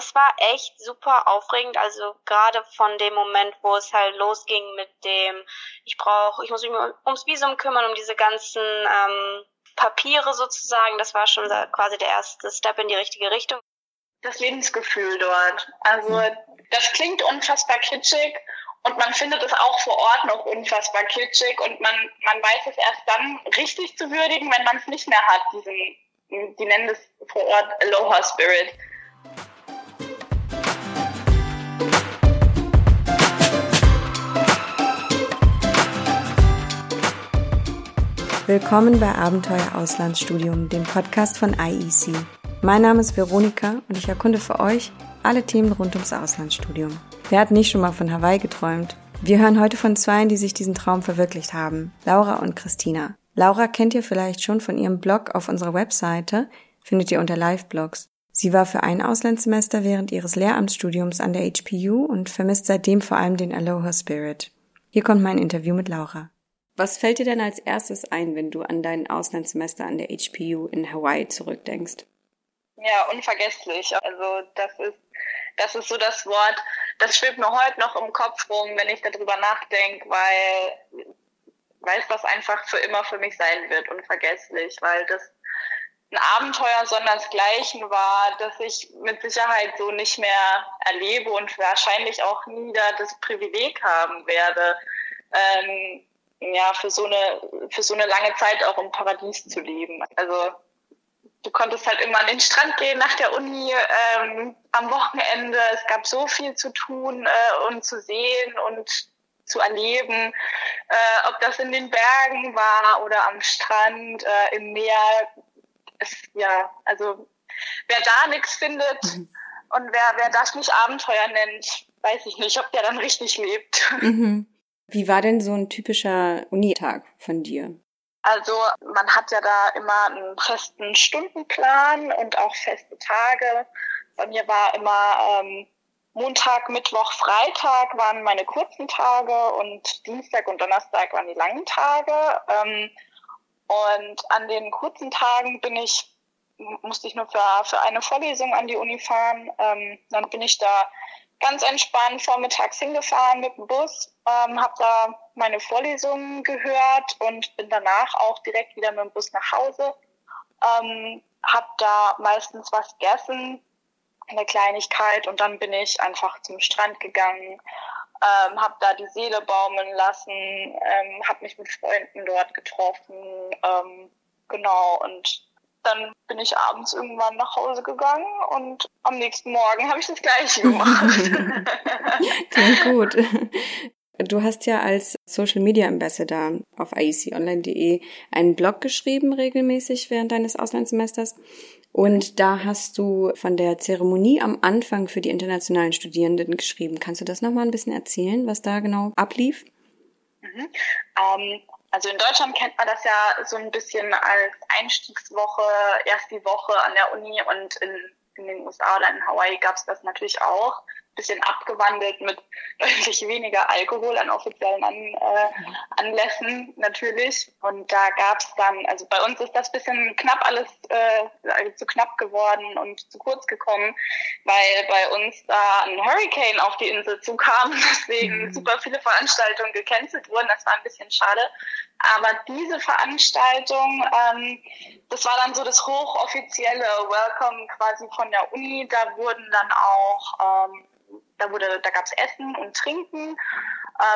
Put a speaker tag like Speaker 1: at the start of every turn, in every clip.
Speaker 1: das war echt super aufregend. Also gerade von dem Moment, wo es halt losging mit dem, ich brauche, ich muss mich ums Visum kümmern, um diese ganzen ähm, Papiere sozusagen. Das war schon quasi der erste Step in die richtige Richtung.
Speaker 2: Das Lebensgefühl dort. Also das klingt unfassbar kitschig und man findet es auch vor Ort noch unfassbar kitschig und man, man weiß es erst dann richtig zu würdigen, wenn man es nicht mehr hat, diesen, die nennen das vor Ort Aloha Spirit.
Speaker 3: Willkommen bei Abenteuer Auslandsstudium, dem Podcast von IEC. Mein Name ist Veronika und ich erkunde für euch alle Themen rund ums Auslandsstudium. Wer hat nicht schon mal von Hawaii geträumt? Wir hören heute von zwei, die sich diesen Traum verwirklicht haben, Laura und Christina. Laura kennt ihr vielleicht schon von ihrem Blog auf unserer Webseite, findet ihr unter Live-Blogs. Sie war für ein Auslandssemester während ihres Lehramtsstudiums an der HPU und vermisst seitdem vor allem den Aloha Spirit. Hier kommt mein Interview mit Laura. Was fällt dir denn als erstes ein, wenn du an dein Auslandssemester an der HPU in Hawaii zurückdenkst?
Speaker 2: Ja, unvergesslich. Also das ist, das ist so das Wort, das schwebt mir heute noch im Kopf rum, wenn ich darüber nachdenke, weil, weil es das einfach für immer für mich sein wird, unvergesslich, weil das ein Abenteuer sondersgleichen war, das ich mit Sicherheit so nicht mehr erlebe und wahrscheinlich auch nie da das Privileg haben werde. Ähm, ja, für so eine, für so eine lange Zeit auch im Paradies zu leben. Also du konntest halt immer an den Strand gehen nach der Uni ähm, am Wochenende. Es gab so viel zu tun äh, und zu sehen und zu erleben, äh, ob das in den Bergen war oder am Strand, äh, im Meer. Es, ja, also wer da nichts findet mhm. und wer, wer das nicht Abenteuer nennt, weiß ich nicht, ob der dann richtig lebt.
Speaker 3: Mhm. Wie war denn so ein typischer Unitag von dir?
Speaker 2: Also man hat ja da immer einen festen Stundenplan und auch feste Tage. Bei mir war immer ähm, Montag, Mittwoch, Freitag waren meine kurzen Tage und Dienstag und Donnerstag waren die langen Tage. Ähm, und an den kurzen Tagen bin ich, musste ich nur für, für eine Vorlesung an die Uni fahren. Ähm, dann bin ich da ganz entspannt vormittags hingefahren mit dem Bus, ähm, habe da meine Vorlesungen gehört und bin danach auch direkt wieder mit dem Bus nach Hause. Ähm, habe da meistens was gegessen, eine Kleinigkeit und dann bin ich einfach zum Strand gegangen, ähm, habe da die Seele baumeln lassen, ähm, habe mich mit Freunden dort getroffen, ähm, genau und dann bin ich abends irgendwann nach Hause gegangen und am nächsten Morgen habe ich das gleiche gemacht.
Speaker 3: Klingt gut. Du hast ja als Social Media Ambassador auf ieconline.de einen Blog geschrieben regelmäßig während deines Auslandssemesters. Und da hast du von der Zeremonie am Anfang für die internationalen Studierenden geschrieben. Kannst du das nochmal ein bisschen erzählen, was da genau ablief?
Speaker 2: Mhm. Ähm, also in Deutschland kennt man das ja so ein bisschen als Einstiegswoche, erst die Woche an der Uni und in, in den USA oder in Hawaii gab es das natürlich auch bisschen abgewandelt mit deutlich weniger Alkohol an offiziellen an, äh, Anlässen natürlich. Und da gab es dann, also bei uns ist das bisschen knapp alles äh, zu knapp geworden und zu kurz gekommen, weil bei uns da ein Hurricane auf die Insel zukam, deswegen mhm. super viele Veranstaltungen gecancelt wurden. Das war ein bisschen schade. Aber diese Veranstaltung, ähm, das war dann so das hochoffizielle Welcome quasi von der Uni. Da wurden dann auch ähm, da wurde, da gab es Essen und Trinken,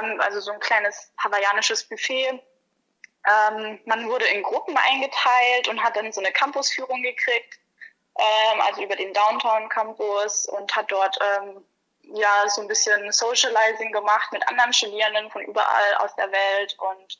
Speaker 2: ähm, also so ein kleines hawaiianisches Buffet. Ähm, man wurde in Gruppen eingeteilt und hat dann so eine Campusführung gekriegt, ähm, also über den Downtown Campus und hat dort ähm, ja so ein bisschen Socializing gemacht mit anderen Studierenden von überall aus der Welt und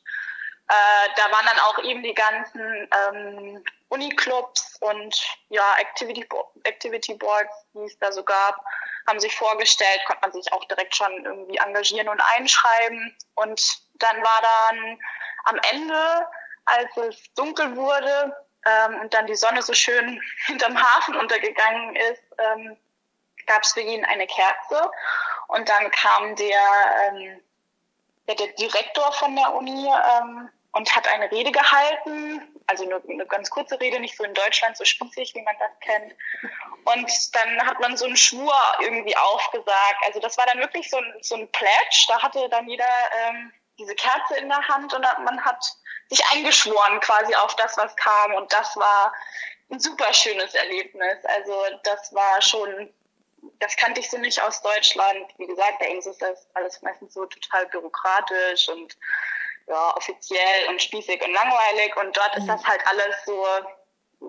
Speaker 2: äh, da waren dann auch eben die ganzen ähm, Uniclubs und ja Activity, Activity Boards, die es da so gab haben sich vorgestellt, konnte man sich auch direkt schon irgendwie engagieren und einschreiben. Und dann war dann am Ende, als es dunkel wurde ähm, und dann die Sonne so schön hinterm Hafen untergegangen ist, ähm, gab es für ihn eine Kerze. Und dann kam der, ähm, der, der Direktor von der Uni ähm, und hat eine Rede gehalten, also eine, eine, ganz kurze Rede, nicht so in Deutschland so spießig, wie man das kennt. Und dann hat man so einen Schwur irgendwie aufgesagt. Also das war dann wirklich so ein, so ein Pledge. Da hatte dann jeder ähm, diese Kerze in der Hand und man hat sich eingeschworen quasi auf das, was kam. Und das war ein super schönes Erlebnis. Also das war schon, das kannte ich so nicht aus Deutschland. Wie gesagt, bei uns ist das alles meistens so total bürokratisch und ja, offiziell und spießig und langweilig und dort ist mhm. das halt alles so,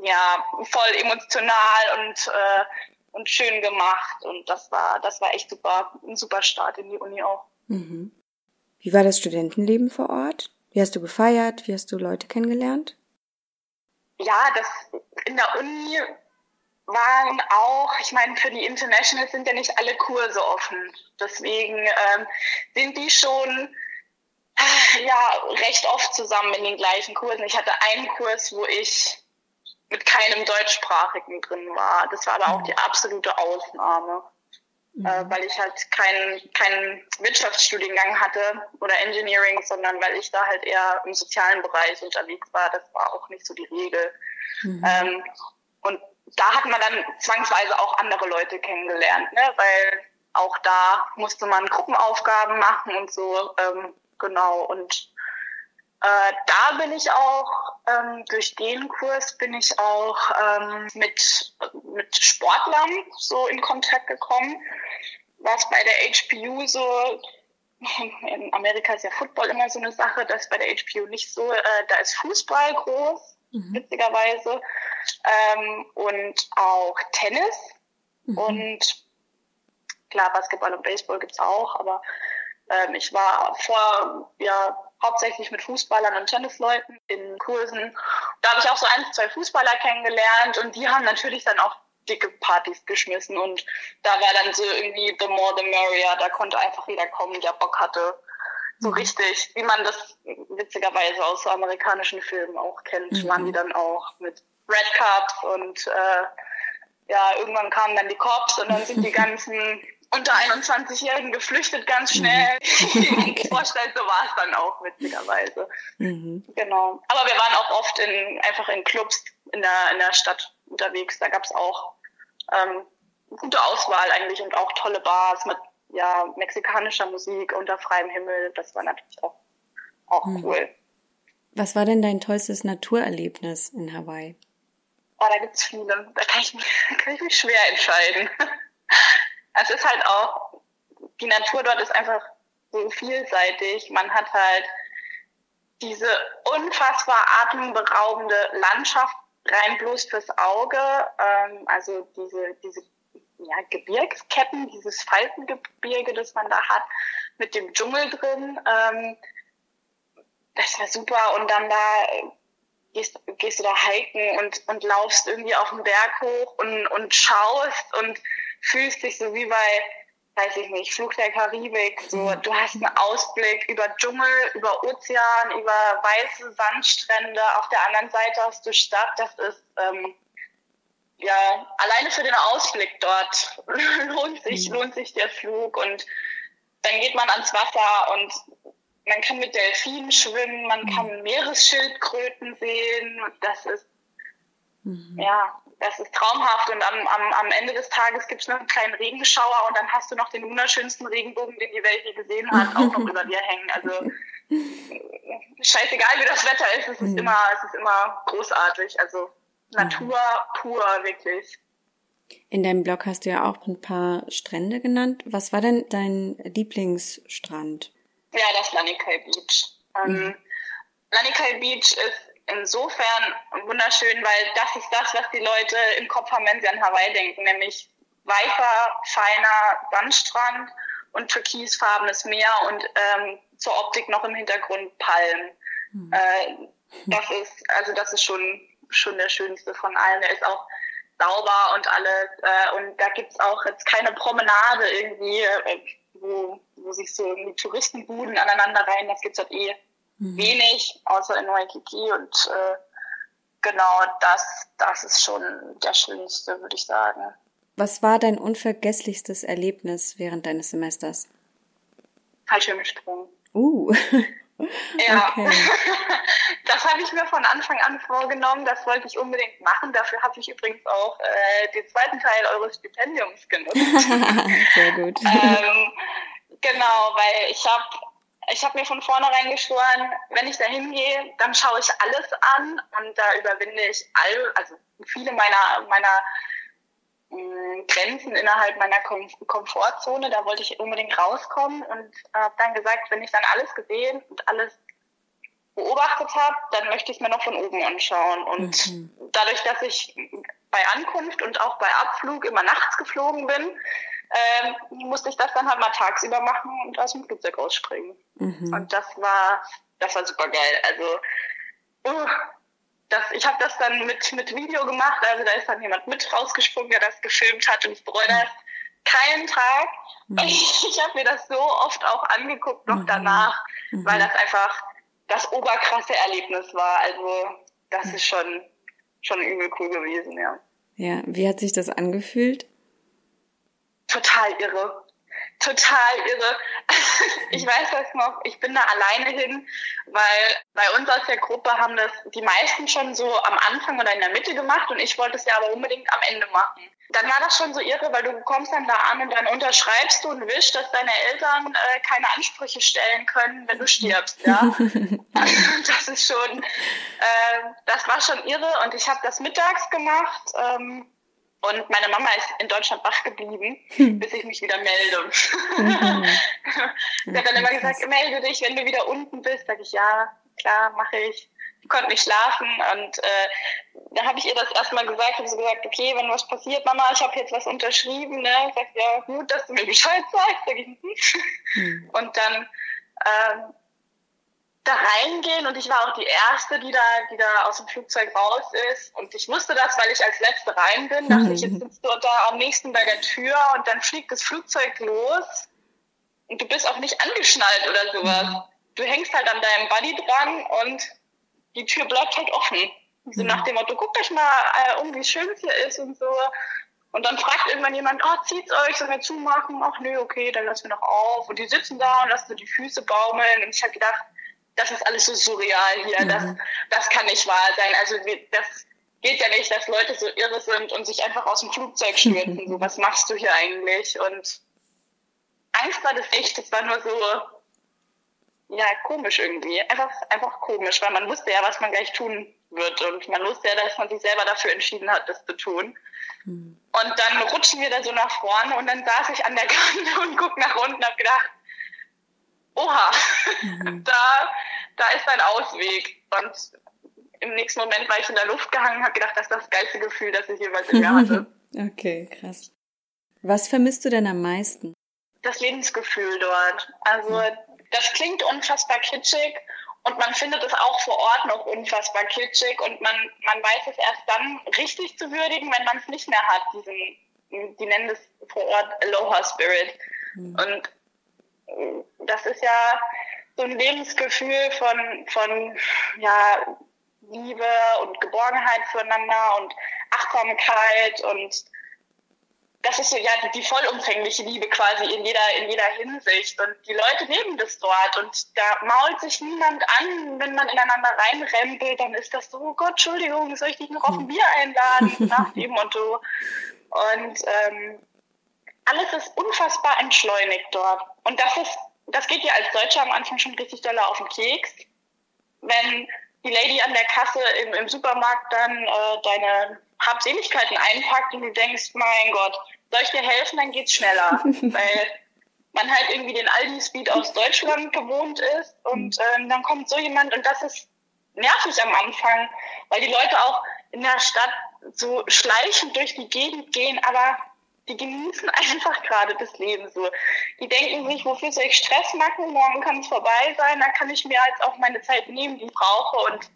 Speaker 2: ja, voll emotional und, äh, und schön gemacht und das war, das war echt super, ein super Start in die Uni auch.
Speaker 3: Mhm. Wie war das Studentenleben vor Ort? Wie hast du gefeiert? Wie hast du Leute kennengelernt?
Speaker 2: Ja, das in der Uni waren auch, ich meine, für die Internationals sind ja nicht alle Kurse offen. Deswegen ähm, sind die schon ja, recht oft zusammen in den gleichen Kursen. Ich hatte einen Kurs, wo ich mit keinem Deutschsprachigen drin war. Das war aber auch die absolute Ausnahme, mhm. äh, weil ich halt keinen keinen Wirtschaftsstudiengang hatte oder Engineering, sondern weil ich da halt eher im sozialen Bereich unterwegs war. Das war auch nicht so die Regel. Mhm. Ähm, und da hat man dann zwangsweise auch andere Leute kennengelernt, ne? weil auch da musste man Gruppenaufgaben machen und so. Ähm, Genau, und äh, da bin ich auch, ähm, durch den Kurs bin ich auch ähm, mit, mit Sportlern so in Kontakt gekommen, was bei der HPU so, in Amerika ist ja Football immer so eine Sache, das ist bei der HPU nicht so, äh, da ist Fußball groß, mhm. witzigerweise, ähm, und auch Tennis mhm. und klar, Basketball und Baseball gibt's auch, aber ähm, ich war vor, ja, hauptsächlich mit Fußballern und Tennisleuten in Kursen. Da habe ich auch so ein, zwei Fußballer kennengelernt und die haben natürlich dann auch dicke Partys geschmissen und da war dann so irgendwie the more the merrier, da konnte einfach jeder kommen, der Bock hatte. So mhm. richtig, wie man das witzigerweise aus so amerikanischen Filmen auch kennt, mhm. waren die dann auch mit Red Cups und äh, ja, irgendwann kamen dann die Cops und dann sind die ganzen unter 21-Jährigen geflüchtet ganz mhm. schnell. Mhm. Vorstellt, so war es dann auch, witzigerweise. Mhm. Genau. Aber wir waren auch oft in, einfach in Clubs in der, in der Stadt unterwegs. Da gab es auch ähm, gute Auswahl eigentlich und auch tolle Bars mit ja, mexikanischer Musik unter freiem Himmel. Das war natürlich auch, auch mhm. cool.
Speaker 3: Was war denn dein tollstes Naturerlebnis in Hawaii?
Speaker 2: Oh, da gibt's viele. Da kann ich, kann ich mich schwer entscheiden es ist halt auch, die Natur dort ist einfach so vielseitig. Man hat halt diese unfassbar atemberaubende Landschaft rein bloß fürs Auge, ähm, also diese, diese ja, Gebirgsketten, dieses Faltengebirge, das man da hat, mit dem Dschungel drin. Ähm, das war super. Und dann da gehst, gehst du da hiken und, und laufst irgendwie auf den Berg hoch und, und schaust und fühlst dich so wie bei, weiß ich nicht, Flug der Karibik. So, mhm. du hast einen Ausblick über Dschungel, über Ozean, über weiße Sandstrände. Auf der anderen Seite hast du Stadt. Das ist ähm, ja alleine für den Ausblick dort lohnt sich mhm. lohnt sich der Flug und dann geht man ans Wasser und man kann mit Delfinen schwimmen, man mhm. kann Meeresschildkröten sehen. Das ist mhm. ja das ist traumhaft und am, am, am Ende des Tages gibt es noch einen kleinen Regenschauer und dann hast du noch den wunderschönsten Regenbogen, den die Welt je gesehen hat, auch noch über dir hängen. Also scheißegal, wie das Wetter ist, es ist mhm. immer, es ist immer großartig. Also Natur pur, wirklich.
Speaker 3: In deinem Blog hast du ja auch ein paar Strände genannt. Was war denn dein Lieblingsstrand?
Speaker 2: Ja, das Lanikai Beach. Ähm, mhm. Lanikai Beach ist insofern wunderschön, weil das ist das, was die Leute im Kopf haben, wenn sie an Hawaii denken, nämlich weißer, feiner Sandstrand und türkisfarbenes Meer und ähm, zur Optik noch im Hintergrund Palmen. Mhm. Äh, das ist, also das ist schon, schon der schönste von allen. Der ist auch sauber und alles. Äh, und da gibt's auch jetzt keine Promenade irgendwie, äh, wo, wo sich so irgendwie Touristenbuden aneinander rein. Das gibt's halt eh mhm. wenig, außer in Waikiki und äh, genau das, das ist schon der schönste, würde ich sagen.
Speaker 3: Was war dein unvergesslichstes Erlebnis während deines Semesters?
Speaker 2: Fallschirmsprung.
Speaker 3: Uh.
Speaker 2: Ja, okay. das habe ich mir von Anfang an vorgenommen. Das wollte ich unbedingt machen. Dafür habe ich übrigens auch äh, den zweiten Teil eures Stipendiums genutzt.
Speaker 3: Sehr gut.
Speaker 2: ähm, genau, weil ich habe ich habe mir von vornherein geschworen, wenn ich da hingehe, dann schaue ich alles an und da überwinde ich all, also viele meiner meiner Grenzen innerhalb meiner Kom Komfortzone. Da wollte ich unbedingt rauskommen und habe dann gesagt, wenn ich dann alles gesehen und alles beobachtet habe, dann möchte ich es mir noch von oben anschauen. Und mhm. dadurch, dass ich bei Ankunft und auch bei Abflug immer nachts geflogen bin, ähm, musste ich das dann halt mal tagsüber machen und aus dem Flugzeug ausspringen. Mhm. Und das war, das war super geil. Also, uh, das, ich habe das dann mit, mit Video gemacht, also da ist dann jemand mit rausgesprungen, der das gefilmt hat und ich bereue das keinen Tag. Mhm. Ich, ich habe mir das so oft auch angeguckt noch mhm. danach, mhm. weil das einfach das oberkrasse Erlebnis war. Also das ist schon, schon übel cool gewesen, ja.
Speaker 3: Ja, wie hat sich das angefühlt?
Speaker 2: Total irre total irre. ich weiß das noch, ich bin da alleine hin, weil bei uns aus der Gruppe haben das die meisten schon so am Anfang oder in der Mitte gemacht und ich wollte es ja aber unbedingt am Ende machen. Dann war das schon so irre, weil du kommst dann da an und dann unterschreibst du und wischst, dass deine Eltern äh, keine Ansprüche stellen können, wenn du stirbst. Ja, das ist schon, äh, das war schon irre und ich habe das mittags gemacht. Ähm, und meine Mama ist in Deutschland wach geblieben, hm. bis ich mich wieder melde. Mhm. Sie hat dann immer gesagt, melde dich, wenn du wieder unten bist. Sag ich, ja, klar, mache ich. Ich konnte nicht schlafen und äh, da habe ich ihr das erstmal gesagt, habe sie gesagt, okay, wenn was passiert, Mama, ich habe jetzt was unterschrieben, ne? Sag ja, gut, dass du mir Bescheid sagst. Sag ich, hm. hm. Und dann ähm, da reingehen und ich war auch die erste, die da, die da aus dem Flugzeug raus ist. Und ich wusste das, weil ich als letzte rein bin. Dachte ich, jetzt sitzt du da am nächsten bei der Tür und dann fliegt das Flugzeug los und du bist auch nicht angeschnallt oder sowas. Du hängst halt an deinem Buddy dran und die Tür bleibt halt offen. So nach dem Motto, guckt euch mal äh, um, wie schön es hier ist und so. Und dann fragt irgendwann jemand, oh, zieht's euch, sollen wir zumachen? Ach nö, okay, dann lassen wir noch auf. Und die sitzen da und lassen so die Füße baumeln. Und ich habe gedacht, das ist alles so surreal hier, mhm. das, das kann nicht wahr sein. Also das geht ja nicht, dass Leute so irre sind und sich einfach aus dem Flugzeug stürzen. Mhm. So, was machst du hier eigentlich? Und Angst war das echt, das war nur so, ja, komisch irgendwie. Einfach, einfach komisch, weil man wusste ja, was man gleich tun wird. Und man wusste ja, dass man sich selber dafür entschieden hat, das zu tun. Mhm. Und dann rutschen wir da so nach vorne und dann saß ich an der Kante und guck nach unten und hab gedacht, oha, mhm. da, da ist ein Ausweg. Und im nächsten Moment war ich in der Luft gehangen, habe gedacht, das ist das geilste Gefühl, das ich jemals in mir hatte.
Speaker 3: Okay, krass. Was vermisst du denn am meisten?
Speaker 2: Das Lebensgefühl dort. Also mhm. das klingt unfassbar kitschig und man findet es auch vor Ort noch unfassbar kitschig und man, man weiß es erst dann richtig zu würdigen, wenn man es nicht mehr hat, diesen, die nennen es vor Ort Aloha Spirit. Mhm. Und das ist ja so ein Lebensgefühl von, von ja, Liebe und Geborgenheit zueinander und Achtsamkeit und das ist so ja die, die vollumfängliche Liebe quasi in jeder in jeder Hinsicht. Und die Leute leben das dort und da mault sich niemand an, wenn man ineinander reinrempelt, dann ist das so, oh Gott, Entschuldigung, soll ich dich noch auf ein Bier einladen nach dem Motto und ähm, alles ist unfassbar entschleunigt dort. Und das ist, das geht dir als Deutscher am Anfang schon richtig doll auf den Keks. Wenn die Lady an der Kasse im, im Supermarkt dann äh, deine Habseligkeiten einpackt und du denkst, mein Gott, soll ich dir helfen, dann geht's schneller. Weil man halt irgendwie den Aldi-Speed aus Deutschland gewohnt ist und ähm, dann kommt so jemand und das ist nervig am Anfang, weil die Leute auch in der Stadt so schleichend durch die Gegend gehen, aber die genießen einfach gerade das Leben so. Die denken sich, wofür soll ich Stress machen? Morgen kann es vorbei sein, dann kann ich mir als auch meine Zeit nehmen, die ich brauche. Und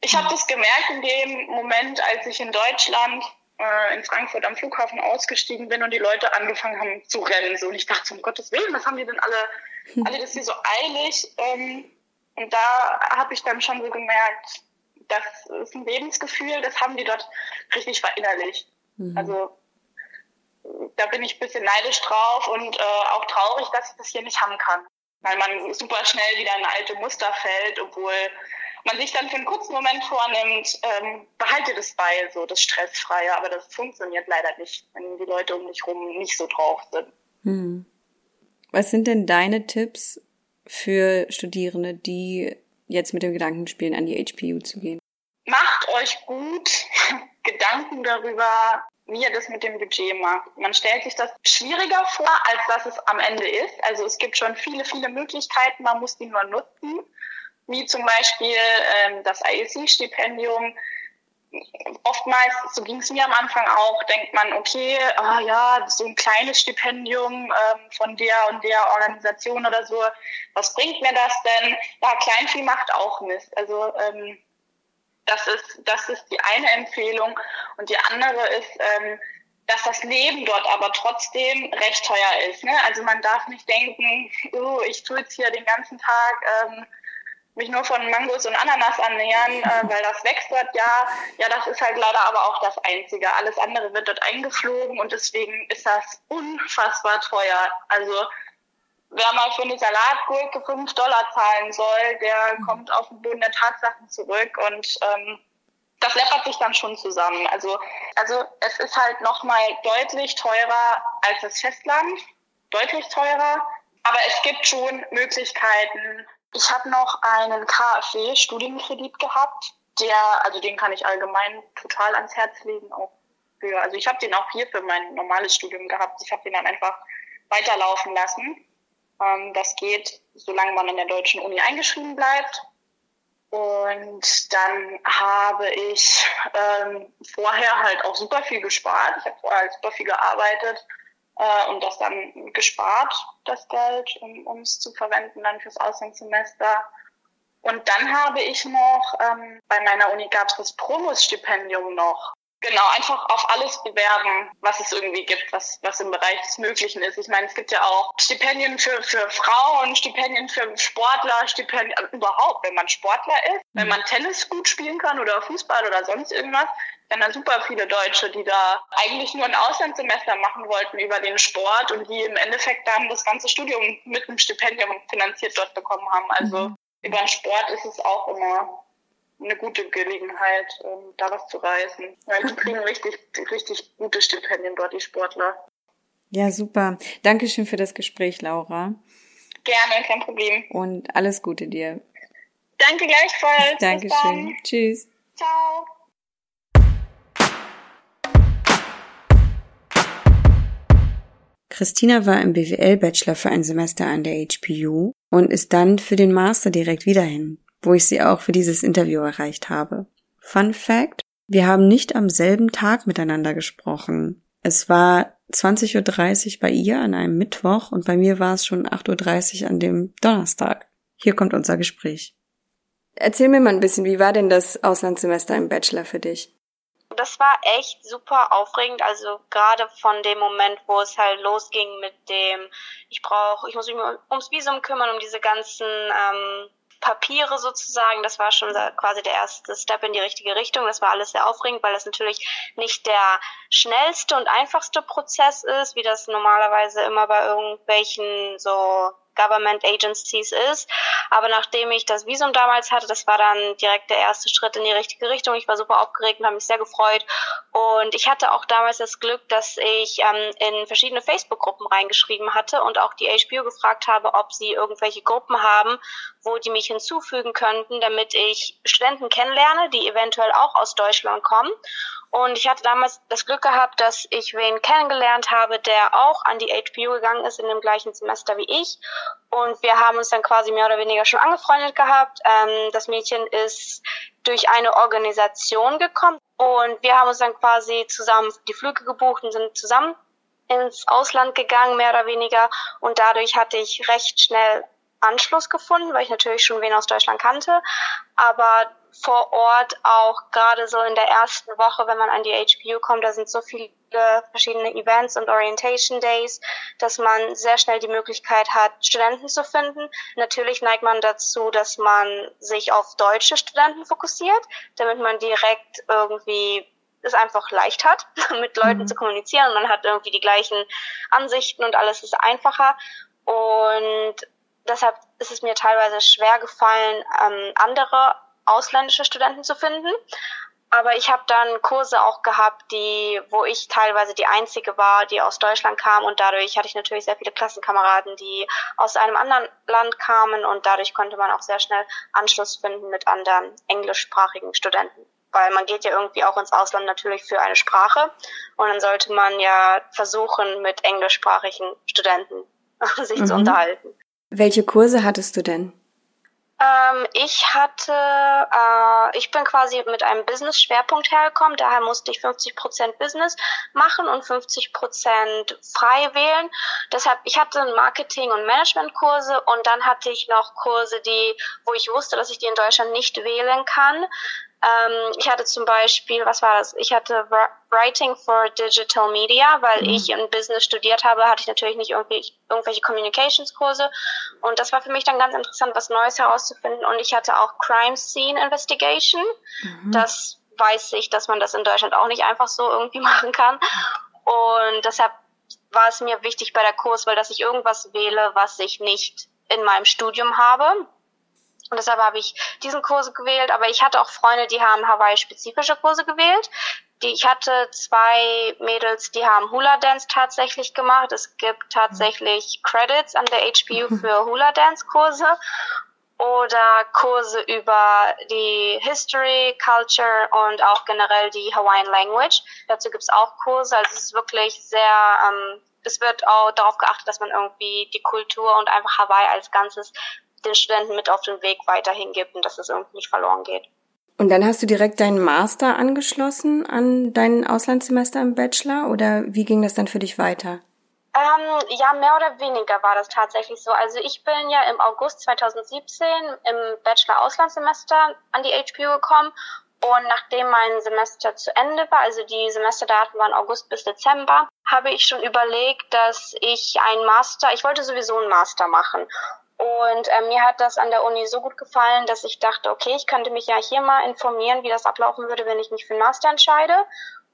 Speaker 2: ich habe das gemerkt in dem Moment, als ich in Deutschland äh, in Frankfurt am Flughafen ausgestiegen bin und die Leute angefangen haben zu rennen. So. Und ich dachte, um Gottes Willen, was haben die denn alle, alle das hier so eilig? Ähm, und da habe ich dann schon so gemerkt, das ist ein Lebensgefühl, das haben die dort richtig verinnerlicht. Mhm. Also da bin ich ein bisschen neidisch drauf und äh, auch traurig, dass ich das hier nicht haben kann. weil man super schnell wieder in alte Muster fällt, obwohl man sich dann für einen kurzen Moment vornimmt, ähm, behalte das bei, so das Stressfreie, aber das funktioniert leider nicht, wenn die Leute um dich rum nicht so drauf sind. Hm.
Speaker 3: Was sind denn deine Tipps für Studierende, die jetzt mit dem Gedanken spielen, an die HPU zu gehen?
Speaker 2: Macht euch gut Gedanken darüber, wie ihr das mit dem Budget macht. Man stellt sich das schwieriger vor, als dass es am Ende ist. Also es gibt schon viele, viele Möglichkeiten, man muss die nur nutzen, wie zum Beispiel ähm, das IEC-Stipendium. Oftmals, so ging es mir am Anfang auch, denkt man, okay, ah ja, so ein kleines Stipendium ähm, von der und der Organisation oder so, was bringt mir das denn? Ja, Kleinvieh macht auch Mist. Also ähm, das ist, das ist die eine Empfehlung. Und die andere ist, ähm, dass das Leben dort aber trotzdem recht teuer ist. Ne? Also man darf nicht denken, oh, ich tue jetzt hier den ganzen Tag ähm, mich nur von Mangos und Ananas annähern, äh, weil das wächst dort ja. Ja, das ist halt leider aber auch das Einzige. Alles andere wird dort eingeflogen und deswegen ist das unfassbar teuer. Also wer mal für eine Salatgurke 5 Dollar zahlen soll, der kommt auf den Boden der Tatsachen zurück und ähm, das läppert sich dann schon zusammen. Also, also es ist halt nochmal deutlich teurer als das Festland, deutlich teurer, aber es gibt schon Möglichkeiten. Ich habe noch einen KfW-Studienkredit gehabt, der, also den kann ich allgemein total ans Herz legen, auch für, also ich habe den auch hier für mein normales Studium gehabt. Ich habe den dann einfach weiterlaufen lassen. Ähm, das geht, solange man in der deutschen Uni eingeschrieben bleibt. Und dann habe ich ähm, vorher halt auch super viel gespart. Ich habe vorher halt super viel gearbeitet äh, und das dann gespart, das Geld, um es zu verwenden dann fürs Auslandssemester. Und dann habe ich noch, ähm, bei meiner Uni gab es das Promus-Stipendium noch. Genau, einfach auf alles bewerben, was es irgendwie gibt, was, was im Bereich des Möglichen ist. Ich meine, es gibt ja auch Stipendien für, für Frauen, Stipendien für Sportler, Stipendien also überhaupt, wenn man Sportler ist, wenn man Tennis gut spielen kann oder Fußball oder sonst irgendwas, dann da super viele Deutsche, die da eigentlich nur ein Auslandssemester machen wollten über den Sport und die im Endeffekt dann das ganze Studium mit einem Stipendium finanziert dort bekommen haben. Also mhm. über den Sport ist es auch immer eine gute Gelegenheit, um da was zu reißen. Weil die kriegen richtig, richtig gute Stipendien dort, die Sportler.
Speaker 3: Ja, super. Dankeschön für das Gespräch, Laura.
Speaker 2: Gerne, kein Problem.
Speaker 3: Und alles Gute dir.
Speaker 2: Danke gleichfalls.
Speaker 3: Dankeschön. Tschüss.
Speaker 2: Ciao.
Speaker 3: Christina war im BWL-Bachelor für ein Semester an der HPU und ist dann für den Master direkt wieder hin wo ich sie auch für dieses Interview erreicht habe. Fun Fact, wir haben nicht am selben Tag miteinander gesprochen. Es war 20.30 Uhr bei ihr an einem Mittwoch und bei mir war es schon 8.30 Uhr an dem Donnerstag. Hier kommt unser Gespräch. Erzähl mir mal ein bisschen, wie war denn das Auslandssemester im Bachelor für dich?
Speaker 1: Das war echt super aufregend, also gerade von dem Moment, wo es halt losging mit dem, ich brauche, ich muss mich ums Visum kümmern, um diese ganzen ähm, Papiere sozusagen. Das war schon quasi der erste Step in die richtige Richtung. Das war alles sehr aufregend, weil das natürlich nicht der schnellste und einfachste Prozess ist, wie das normalerweise immer bei irgendwelchen so Government Agencies ist. Aber nachdem ich das Visum damals hatte, das war dann direkt der erste Schritt in die richtige Richtung. Ich war super aufgeregt und habe mich sehr gefreut. Und ich hatte auch damals das Glück, dass ich ähm, in verschiedene Facebook-Gruppen reingeschrieben hatte und auch die HBO gefragt habe, ob sie irgendwelche Gruppen haben, wo die mich hinzufügen könnten, damit ich Studenten kennenlerne, die eventuell auch aus Deutschland kommen. Und ich hatte damals das Glück gehabt, dass ich wen kennengelernt habe, der auch an die HPU gegangen ist in dem gleichen Semester wie ich. Und wir haben uns dann quasi mehr oder weniger schon angefreundet gehabt. Ähm, das Mädchen ist durch eine Organisation gekommen und wir haben uns dann quasi zusammen die Flüge gebucht und sind zusammen ins Ausland gegangen, mehr oder weniger. Und dadurch hatte ich recht schnell Anschluss gefunden, weil ich natürlich schon wen aus Deutschland kannte. Aber vor Ort auch gerade so in der ersten Woche, wenn man an die HPU kommt, da sind so viele verschiedene Events und Orientation Days, dass man sehr schnell die Möglichkeit hat, Studenten zu finden. Natürlich neigt man dazu, dass man sich auf deutsche Studenten fokussiert, damit man direkt irgendwie es einfach leicht hat, mit Leuten mhm. zu kommunizieren. Man hat irgendwie die gleichen Ansichten und alles ist einfacher. Und deshalb ist es mir teilweise schwer gefallen, ähm, andere ausländische Studenten zu finden. Aber ich habe dann Kurse auch gehabt, die, wo ich teilweise die einzige war, die aus Deutschland kam und dadurch hatte ich natürlich sehr viele Klassenkameraden, die aus einem anderen Land kamen und dadurch konnte man auch sehr schnell Anschluss finden mit anderen englischsprachigen Studenten. Weil man geht ja irgendwie auch ins Ausland natürlich für eine Sprache und dann sollte man ja versuchen, mit englischsprachigen Studenten sich mhm. zu unterhalten.
Speaker 3: Welche Kurse hattest du denn?
Speaker 1: Ähm, ich hatte, äh, ich bin quasi mit einem Business-Schwerpunkt hergekommen, daher musste ich 50% Business machen und 50% frei wählen. Deshalb, ich hatte Marketing- und Management-Kurse und dann hatte ich noch Kurse, die, wo ich wusste, dass ich die in Deutschland nicht wählen kann. Ähm, ich hatte zum Beispiel, was war das? Ich hatte Writing for Digital Media, weil mhm. ich in Business studiert habe, hatte ich natürlich nicht irgendwie irgendwelche Communications-Kurse. Und das war für mich dann ganz interessant, was Neues herauszufinden. Und ich hatte auch Crime Scene Investigation. Mhm. Das weiß ich, dass man das in Deutschland auch nicht einfach so irgendwie machen kann. Und deshalb war es mir wichtig bei der Kurs, weil dass ich irgendwas wähle, was ich nicht in meinem Studium habe. Und deshalb habe ich diesen Kurs gewählt, aber ich hatte auch Freunde, die haben Hawaii-spezifische Kurse gewählt. Die, ich hatte zwei Mädels, die haben Hula Dance tatsächlich gemacht. Es gibt tatsächlich Credits an der HBU für Hula Dance Kurse oder Kurse über die History, Culture und auch generell die Hawaiian Language. Dazu gibt es auch Kurse. Also es ist wirklich sehr, ähm, es wird auch darauf geachtet, dass man irgendwie die Kultur und einfach Hawaii als Ganzes den Studenten mit auf den Weg weiterhin gibt und dass es irgendwie nicht verloren geht.
Speaker 3: Und dann hast du direkt deinen Master angeschlossen an dein Auslandssemester im Bachelor oder wie ging das dann für dich weiter?
Speaker 1: Ähm, ja, mehr oder weniger war das tatsächlich so. Also ich bin ja im August 2017 im Bachelor-Auslandssemester an die HPU gekommen und nachdem mein Semester zu Ende war, also die Semesterdaten waren August bis Dezember, habe ich schon überlegt, dass ich ein Master, ich wollte sowieso einen Master machen. Und äh, mir hat das an der Uni so gut gefallen, dass ich dachte, okay, ich könnte mich ja hier mal informieren, wie das ablaufen würde, wenn ich mich für einen Master entscheide.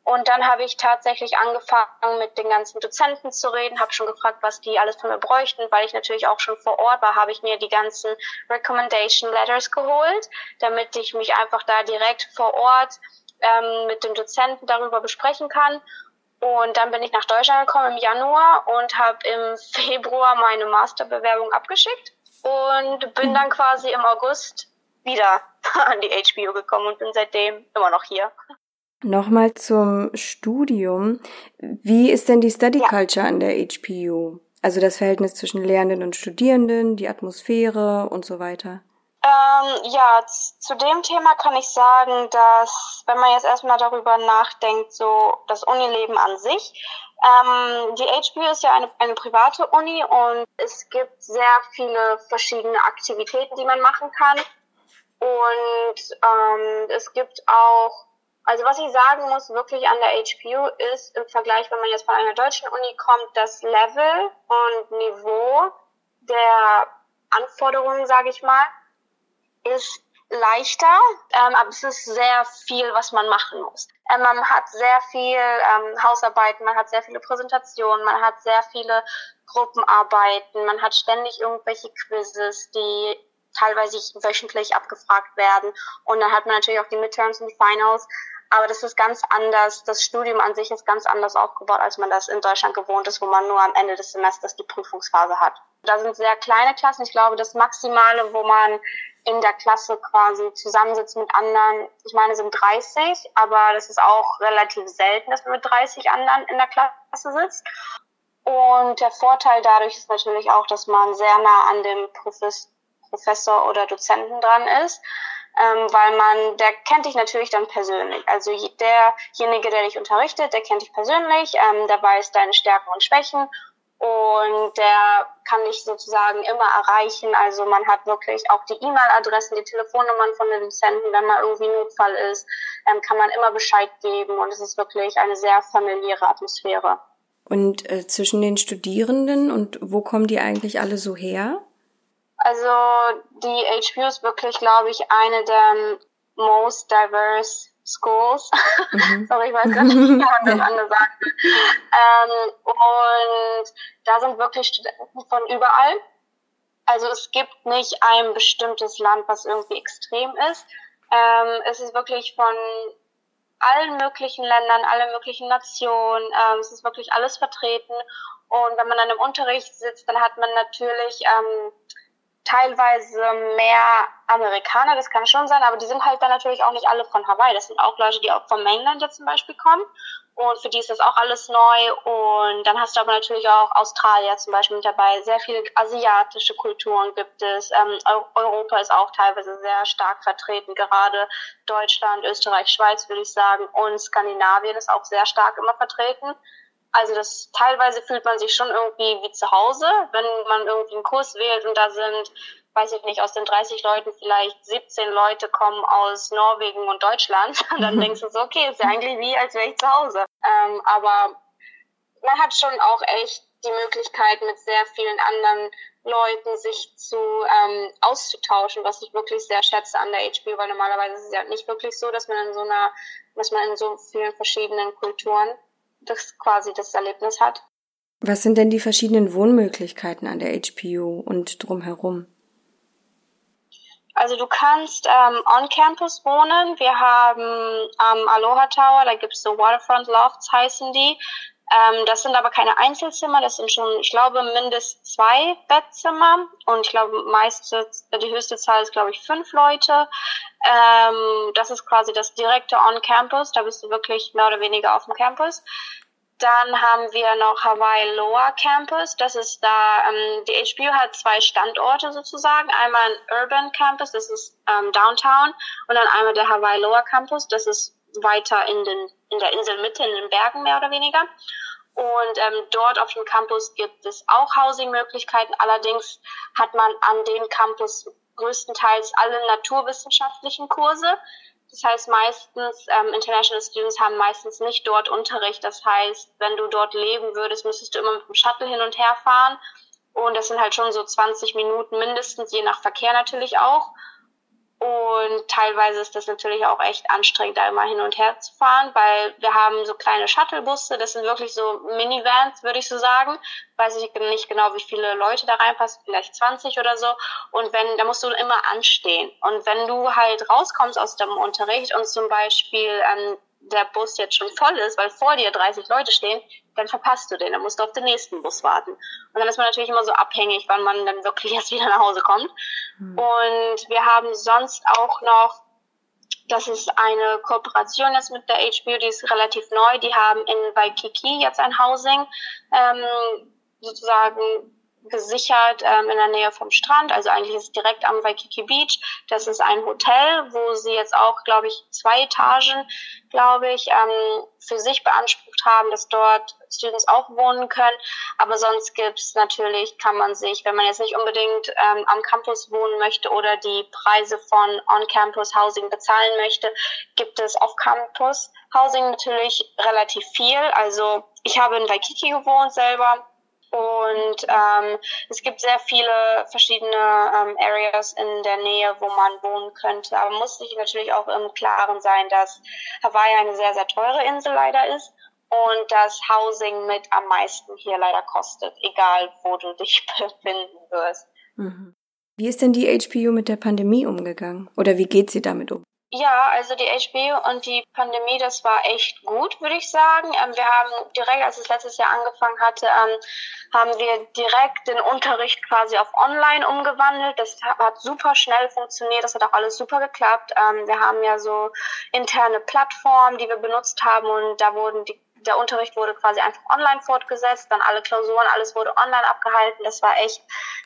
Speaker 1: Und dann habe ich tatsächlich angefangen, mit den ganzen Dozenten zu reden, habe schon gefragt, was die alles von mir bräuchten, weil ich natürlich auch schon vor Ort war, habe ich mir die ganzen Recommendation Letters geholt, damit ich mich einfach da direkt vor Ort ähm, mit dem Dozenten darüber besprechen kann. Und dann bin ich nach Deutschland gekommen im Januar und habe im Februar meine Masterbewerbung abgeschickt und bin dann quasi im August wieder an die HBO gekommen und bin seitdem immer noch hier.
Speaker 3: Nochmal zum Studium. Wie ist denn die Study Culture ja. an der HPU? Also das Verhältnis zwischen Lehrenden und Studierenden, die Atmosphäre und so weiter.
Speaker 1: Ähm, ja, zu dem Thema kann ich sagen, dass wenn man jetzt erstmal darüber nachdenkt, so das Unileben an sich, ähm, die HBU ist ja eine, eine private Uni und es gibt sehr viele verschiedene Aktivitäten, die man machen kann. Und ähm, es gibt auch, also was ich sagen muss, wirklich an der HPU ist im Vergleich, wenn man jetzt von einer deutschen Uni kommt, das Level und Niveau der Anforderungen, sage ich mal, ist leichter, ähm, aber es ist sehr viel, was man machen muss. Ähm, man hat sehr viel ähm, Hausarbeiten, man hat sehr viele Präsentationen, man hat sehr viele Gruppenarbeiten, man hat ständig irgendwelche Quizzes, die teilweise wöchentlich abgefragt werden und dann hat man natürlich auch die Midterms und Finals. Aber das ist ganz anders. Das Studium an sich ist ganz anders aufgebaut, als man das in Deutschland gewohnt ist, wo man nur am Ende des Semesters die Prüfungsphase hat. Da sind sehr kleine Klassen. Ich glaube, das Maximale, wo man in der Klasse quasi zusammensitzt mit anderen, ich meine, sind 30, aber das ist auch relativ selten, dass man mit 30 anderen in der Klasse sitzt. Und der Vorteil dadurch ist natürlich auch, dass man sehr nah an dem Professor oder Dozenten dran ist ähm, weil man, der kennt dich natürlich dann persönlich. Also derjenige, der dich unterrichtet, der kennt dich persönlich, ähm, der weiß deine Stärken und Schwächen und der kann dich sozusagen immer erreichen. Also man hat wirklich auch die E-Mail-Adressen, die Telefonnummern von den Dozenten, wenn mal irgendwie Notfall ist, ähm, kann man immer Bescheid geben und es ist wirklich eine sehr familiäre Atmosphäre.
Speaker 3: Und äh, zwischen den Studierenden und wo kommen die eigentlich alle so her?
Speaker 1: Also die HBU ist wirklich, glaube ich, eine der most diverse schools. Mhm. Sorry, ich weiß gar nicht, wie man das anders sagt. Ähm, und da sind wirklich Studenten von überall. Also es gibt nicht ein bestimmtes Land, was irgendwie extrem ist. Ähm, es ist wirklich von allen möglichen Ländern, alle möglichen Nationen. Ähm, es ist wirklich alles vertreten. Und wenn man dann im Unterricht sitzt, dann hat man natürlich ähm, teilweise mehr Amerikaner, das kann schon sein, aber die sind halt dann natürlich auch nicht alle von Hawaii. Das sind auch Leute, die auch vom Mainland jetzt zum Beispiel kommen. Und für die ist das auch alles neu. Und dann hast du aber natürlich auch Australier zum Beispiel mit dabei. Sehr viele asiatische Kulturen gibt es. Ähm, Europa ist auch teilweise sehr stark vertreten. Gerade Deutschland, Österreich, Schweiz würde ich sagen. Und Skandinavien ist auch sehr stark immer vertreten. Also das teilweise fühlt man sich schon irgendwie wie zu Hause, wenn man irgendwie einen Kurs wählt und da sind, weiß ich nicht, aus den 30 Leuten vielleicht 17 Leute kommen aus Norwegen und Deutschland. Und dann denkst du so, okay, ist ja eigentlich wie, als wäre ich zu Hause. Ähm, aber man hat schon auch echt die Möglichkeit, mit sehr vielen anderen Leuten sich zu ähm, auszutauschen, was ich wirklich sehr schätze an der HBO, weil normalerweise ist es ja nicht wirklich so, dass man in so einer, dass man in so vielen verschiedenen Kulturen das quasi das Erlebnis hat.
Speaker 3: Was sind denn die verschiedenen Wohnmöglichkeiten an der HPU und drumherum?
Speaker 1: Also du kannst ähm, on Campus wohnen. Wir haben am ähm, Aloha Tower, da gibt's so Waterfront Lofts heißen die. Ähm, das sind aber keine Einzelzimmer, das sind schon, ich glaube, mindestens zwei Bettzimmer und ich glaube, meiste, die höchste Zahl ist, glaube ich, fünf Leute. Ähm, das ist quasi das direkte On-Campus, da bist du wirklich mehr oder weniger auf dem Campus. Dann haben wir noch Hawaii Lower Campus. Das ist da, ähm, die HBU hat zwei Standorte sozusagen. Einmal ein Urban Campus, das ist ähm, Downtown, und dann einmal der Hawaii Lower Campus, das ist weiter in, den, in der Inselmitte, in den Bergen mehr oder weniger. Und ähm, dort auf dem Campus gibt es auch Housing-Möglichkeiten. Allerdings hat man an dem Campus größtenteils alle naturwissenschaftlichen Kurse. Das heißt meistens, ähm, International Students haben meistens nicht dort Unterricht. Das heißt, wenn du dort leben würdest, müsstest du immer mit dem Shuttle hin und her fahren. Und das sind halt schon so 20 Minuten mindestens, je nach Verkehr natürlich auch. Und teilweise ist das natürlich auch echt anstrengend, da immer hin und her zu fahren, weil wir haben so kleine Shuttlebusse, das sind wirklich so Minivans, würde ich so sagen. Weiß ich nicht genau, wie viele Leute da reinpassen, vielleicht 20 oder so. Und wenn, da musst du immer anstehen. Und wenn du halt rauskommst aus dem Unterricht und zum Beispiel ähm, der Bus jetzt schon voll ist, weil vor dir 30 Leute stehen, dann verpasst du den, dann musst du auf den nächsten Bus warten. Und dann ist man natürlich immer so abhängig, wann man dann wirklich erst wieder nach Hause kommt. Mhm. Und wir haben sonst auch noch, das ist eine Kooperation jetzt mit der HBO, die ist relativ neu, die haben in Waikiki jetzt ein Housing, ähm, sozusagen gesichert ähm, in der Nähe vom Strand. Also eigentlich ist es direkt am Waikiki Beach. Das ist ein Hotel, wo sie jetzt auch, glaube ich, zwei Etagen, glaube ich, ähm, für sich beansprucht haben, dass dort Students auch wohnen können. Aber sonst gibt's natürlich, kann man sich, wenn man jetzt nicht unbedingt ähm, am Campus wohnen möchte oder die Preise von On-Campus Housing bezahlen möchte, gibt es auf Campus Housing natürlich relativ viel. Also ich habe in Waikiki gewohnt selber und ähm, es gibt sehr viele verschiedene ähm, Areas in der Nähe, wo man wohnen könnte. Aber muss sich natürlich auch im Klaren sein, dass Hawaii eine sehr, sehr teure Insel leider ist und das Housing mit am meisten hier leider kostet, egal wo du dich befinden wirst.
Speaker 3: Mhm. Wie ist denn die HPU mit der Pandemie umgegangen? Oder wie geht sie damit um?
Speaker 1: Ja, also die HB und die Pandemie, das war echt gut, würde ich sagen. Ähm, wir haben direkt, als es letztes Jahr angefangen hatte, ähm, haben wir direkt den Unterricht quasi auf online umgewandelt. Das hat super schnell funktioniert, das hat auch alles super geklappt. Ähm, wir haben ja so interne Plattformen, die wir benutzt haben und da wurden die der Unterricht wurde quasi einfach online fortgesetzt, dann alle Klausuren, alles wurde online abgehalten. Das war echt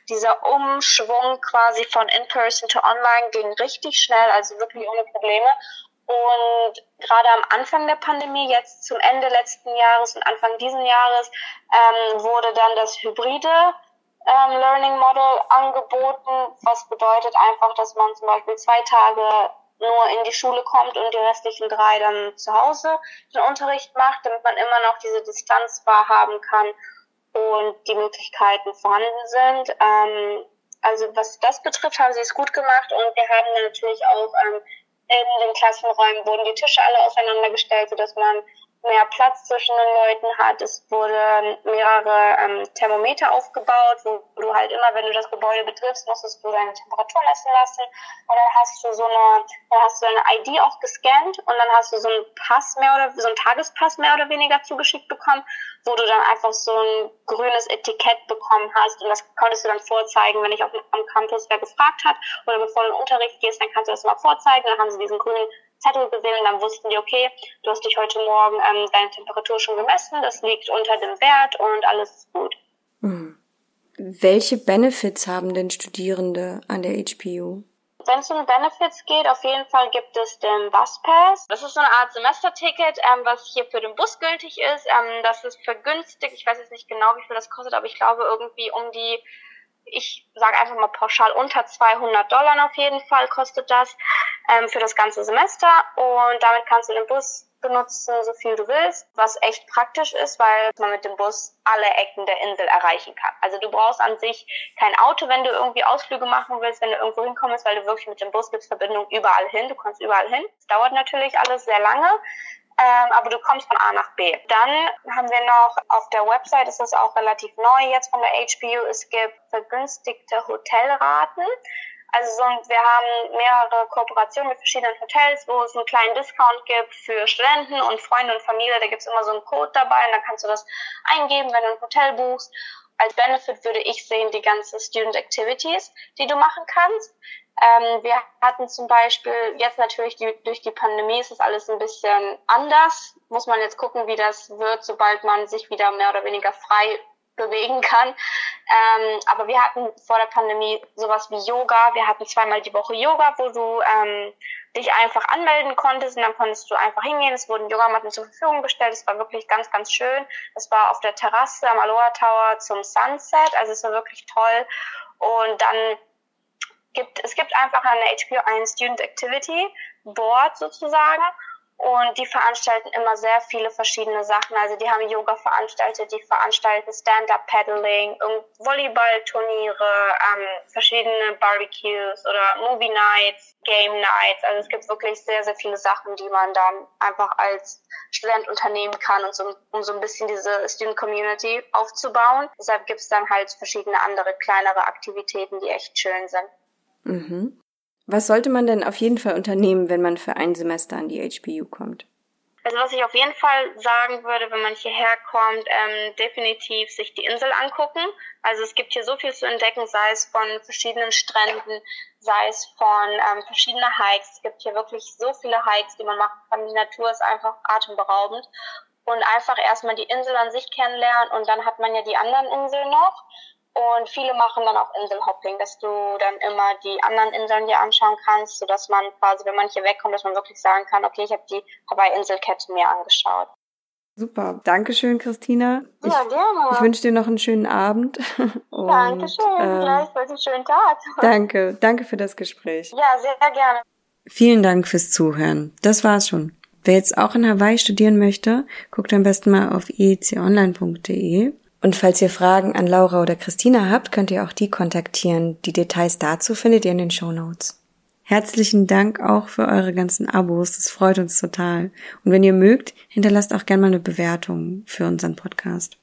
Speaker 1: dieser Umschwung quasi von in-person to online ging richtig schnell, also wirklich ohne Probleme. Und gerade am Anfang der Pandemie, jetzt zum Ende letzten Jahres und Anfang diesen Jahres, ähm, wurde dann das hybride ähm, Learning Model angeboten, was bedeutet einfach, dass man zum Beispiel zwei Tage nur in die Schule kommt und die restlichen drei dann zu Hause den Unterricht macht, damit man immer noch diese Distanz wahrhaben kann und die Möglichkeiten vorhanden sind. Ähm, also was das betrifft, haben sie es gut gemacht und wir haben natürlich auch ähm, in den Klassenräumen wurden die Tische alle aufeinander gestellt, sodass man mehr Platz zwischen den Leuten hat. Es wurden mehrere ähm, Thermometer aufgebaut, wo du halt immer, wenn du das Gebäude betriffst, musstest du deine Temperatur messen lassen. Und dann hast du so eine, dann hast du deine ID auch gescannt und dann hast du so einen Pass mehr oder so einen Tagespass mehr oder weniger zugeschickt bekommen, wo du dann einfach so ein grünes Etikett bekommen hast und das konntest du dann vorzeigen, wenn ich auf, am Campus wer gefragt hat oder bevor du in den Unterricht gehst, dann kannst du das mal vorzeigen, dann haben sie diesen grünen Zettel gesehen und dann wussten die, okay, du hast dich heute Morgen ähm, deine Temperatur schon gemessen, das liegt unter dem Wert und alles ist gut.
Speaker 3: Mhm. Welche Benefits haben denn Studierende an der HPU?
Speaker 1: Wenn es um Benefits geht, auf jeden Fall gibt es den Buspass. Das ist so eine Art Semesterticket, ähm, was hier für den Bus gültig ist. Ähm, das ist vergünstigt. Ich weiß jetzt nicht genau, wie viel das kostet, aber ich glaube irgendwie um die ich sage einfach mal pauschal unter 200 Dollar auf jeden Fall kostet das ähm, für das ganze Semester und damit kannst du den Bus benutzen, so viel du willst, was echt praktisch ist, weil man mit dem Bus alle Ecken der Insel erreichen kann. Also du brauchst an sich kein Auto, wenn du irgendwie Ausflüge machen willst, wenn du irgendwo hinkommst, weil du wirklich mit dem Bus gibst Verbindung überall hin, du kommst überall hin. Es dauert natürlich alles sehr lange, ähm, aber du kommst von A nach B. Dann haben wir noch auf der Website, ist das auch relativ neu jetzt von der HBU, es gibt vergünstigte Hotelraten. Also so, wir haben mehrere Kooperationen mit verschiedenen Hotels, wo es einen kleinen Discount gibt für Studenten und Freunde und Familie. Da gibt es immer so einen Code dabei und dann kannst du das eingeben, wenn du ein Hotel buchst. Als Benefit würde ich sehen die ganzen Student Activities, die du machen kannst. Ähm, wir hatten zum Beispiel jetzt natürlich die, durch die Pandemie ist es alles ein bisschen anders. Muss man jetzt gucken, wie das wird, sobald man sich wieder mehr oder weniger frei bewegen kann. Ähm, aber wir hatten vor der Pandemie sowas wie Yoga. Wir hatten zweimal die Woche Yoga, wo du ähm, dich einfach anmelden konntest und dann konntest du einfach hingehen. Es wurden Yogamatten zur Verfügung gestellt. Es war wirklich ganz, ganz schön. Es war auf der Terrasse am Aloha Tower zum Sunset. Also es war wirklich toll. Und dann gibt, es gibt einfach eine HBO ein Student Activity Board sozusagen und die veranstalten immer sehr viele verschiedene Sachen. Also die haben Yoga veranstaltet, die veranstalten Stand-Up-Paddling, Volleyball-Turniere, ähm, verschiedene Barbecues oder Movie Nights, Game Nights. Also es gibt wirklich sehr, sehr viele Sachen, die man dann einfach als Student unternehmen kann, und so, um so ein bisschen diese Student Community aufzubauen. Deshalb gibt es dann halt verschiedene andere kleinere Aktivitäten, die echt schön sind.
Speaker 3: Mhm. Was sollte man denn auf jeden Fall unternehmen, wenn man für ein Semester an die HBU kommt?
Speaker 1: Also was ich auf jeden Fall sagen würde, wenn man hierher kommt, ähm, definitiv sich die Insel angucken. Also es gibt hier so viel zu entdecken, sei es von verschiedenen Stränden, sei es von ähm, verschiedenen Hikes. Es gibt hier wirklich so viele Hikes, die man kann. Die Natur ist einfach atemberaubend. Und einfach erstmal die Insel an sich kennenlernen und dann hat man ja die anderen Inseln noch. Und viele machen dann auch Inselhopping, dass du dann immer die anderen Inseln dir anschauen kannst, sodass man quasi, wenn man hier wegkommt, dass man wirklich sagen kann, okay, ich habe die Hawaii-Inselkette mir angeschaut.
Speaker 3: Super. Dankeschön, Christina.
Speaker 1: Ja,
Speaker 3: ich,
Speaker 1: gerne.
Speaker 3: Ich wünsche dir noch einen schönen Abend.
Speaker 1: Und, Dankeschön. Ähm, Gleichfalls einen schönen Tag.
Speaker 3: Danke. Danke für das Gespräch.
Speaker 1: Ja, sehr, sehr gerne.
Speaker 3: Vielen Dank fürs Zuhören. Das war's schon. Wer jetzt auch in Hawaii studieren möchte, guckt am besten mal auf eeconline.de und falls ihr Fragen an Laura oder Christina habt, könnt ihr auch die kontaktieren. Die Details dazu findet ihr in den Show Notes. Herzlichen Dank auch für eure ganzen Abos. Das freut uns total. Und wenn ihr mögt, hinterlasst auch gerne mal eine Bewertung für unseren Podcast.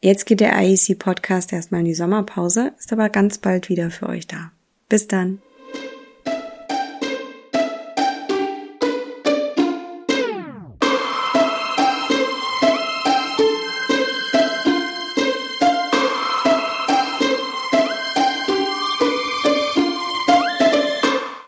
Speaker 3: Jetzt geht der IEC Podcast erstmal in die Sommerpause, ist aber ganz bald wieder für euch da. Bis dann.